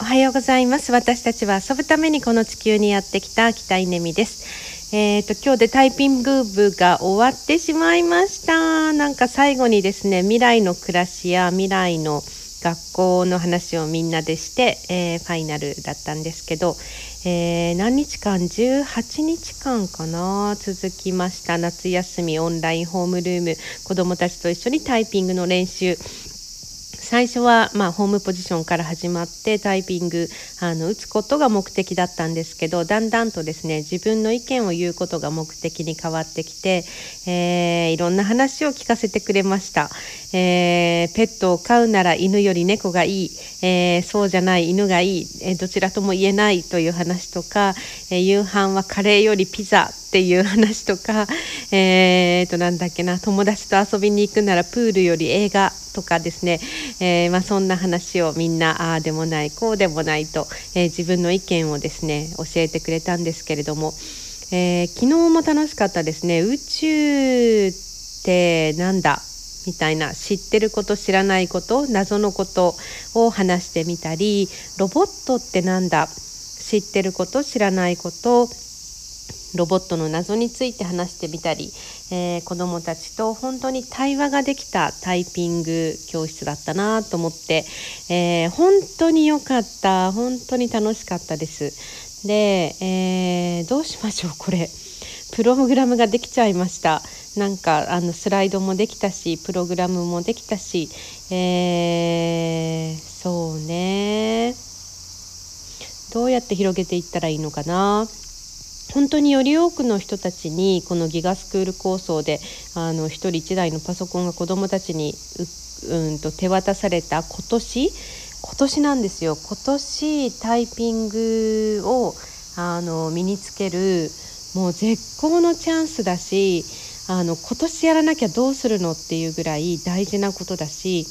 おはようございます。私たちは遊ぶためにこの地球にやってきた北稲美です。えーと、今日でタイピング部が終わってしまいました。なんか最後にですね未来の暮らしや未来の学校の話をみんなでして、えー、ファイナルだったんですけど、えー、何日間？18日間かな？続きました。夏休みオンラインホームルーム子どもたちと一緒にタイピングの練習。最初は、まあ、ホームポジションから始まってタイピングあの打つことが目的だったんですけどだんだんとですね自分の意見を言うことが目的に変わってきて、えー、いろんな話を聞かせてくれました、えー、ペットを飼うなら犬より猫がいい、えー、そうじゃない犬がいい、えどちらとも言えないという話とか、え夕飯はカレーよりピザっていう話とか、えー、となんだっけな友達と遊びに行くならプールより映画とかですね、えー、まあ、そんな話をみんなああでもないこうでもないと、えー、自分の意見をですね教えてくれたんですけれども、え昨日も楽しかったですね。宇宙ってなんだ？みたいな知ってること知らないこと謎のことを話してみたりロボットってなんだ？知ってること知らないことロボットの謎について話してみたり、えー、子どもたちと本当に対話ができたタイピング教室だったなと思って、えー、本当に良かった本当に楽しかったです。で、えー、どうしましょうこれプログラムができちゃいました。なんかあのスライドもできたしプログラムもできたし、えー、そうねどうやって広げていったらいいのかな本当により多くの人たちにこのギガスクール構想であの1人1台のパソコンが子どもたちにうんと手渡された今年今年なんですよ。今年タイピングをあの身につけるもう絶好のチャンスだしあの今年やらなきゃどうするのっていうぐらい大事なことだし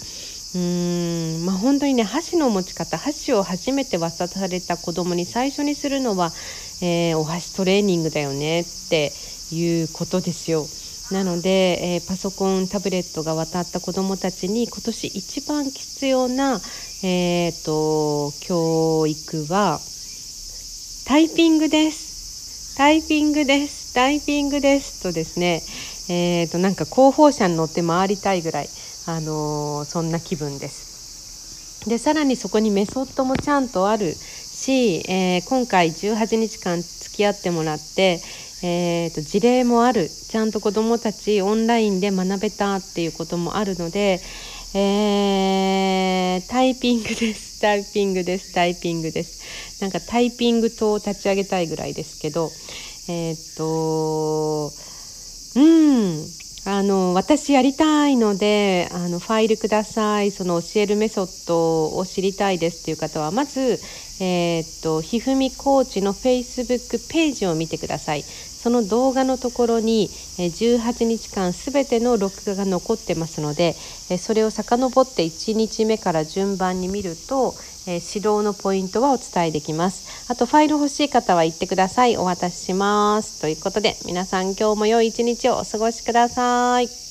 うーんまあ本当にね箸の持ち方箸を初めて渡された子供に最初にするのは、えー、お箸トレーニングだよねっていうことですよ。なので、えー、パソコンタブレットが渡った子どもたちに今年一番必要な、えーと、教育はタイピングです。タイピングです。タイピングですとですね、えーとなんか広報車に乗って回りたいぐらいあのそんな気分です。でさらにそこにメソッドもちゃんとあるし、えー、今回18日間付き合ってもらって、えーと、事例もある。ちゃんと子どもたちオンラインで学べたっていうこともあるので、えー、タイピングです。タイピングです。タイピングです。なんかタイピング塔を立ち上げたいぐらいですけどえっ、と私やりたいのであのファイルください。その教えるメソッドを知りたいですっていう方はまず、えー、っとひふみコーチの Facebook ページを見てください。その動画のところに18日間すべての録画が残ってますのでそれを遡って1日目から順番に見ると指導のポイントはお伝えできます。あとファイル欲しい方は言ってください。お渡しします。ということで皆さん今日も良い一日をお過ごしください。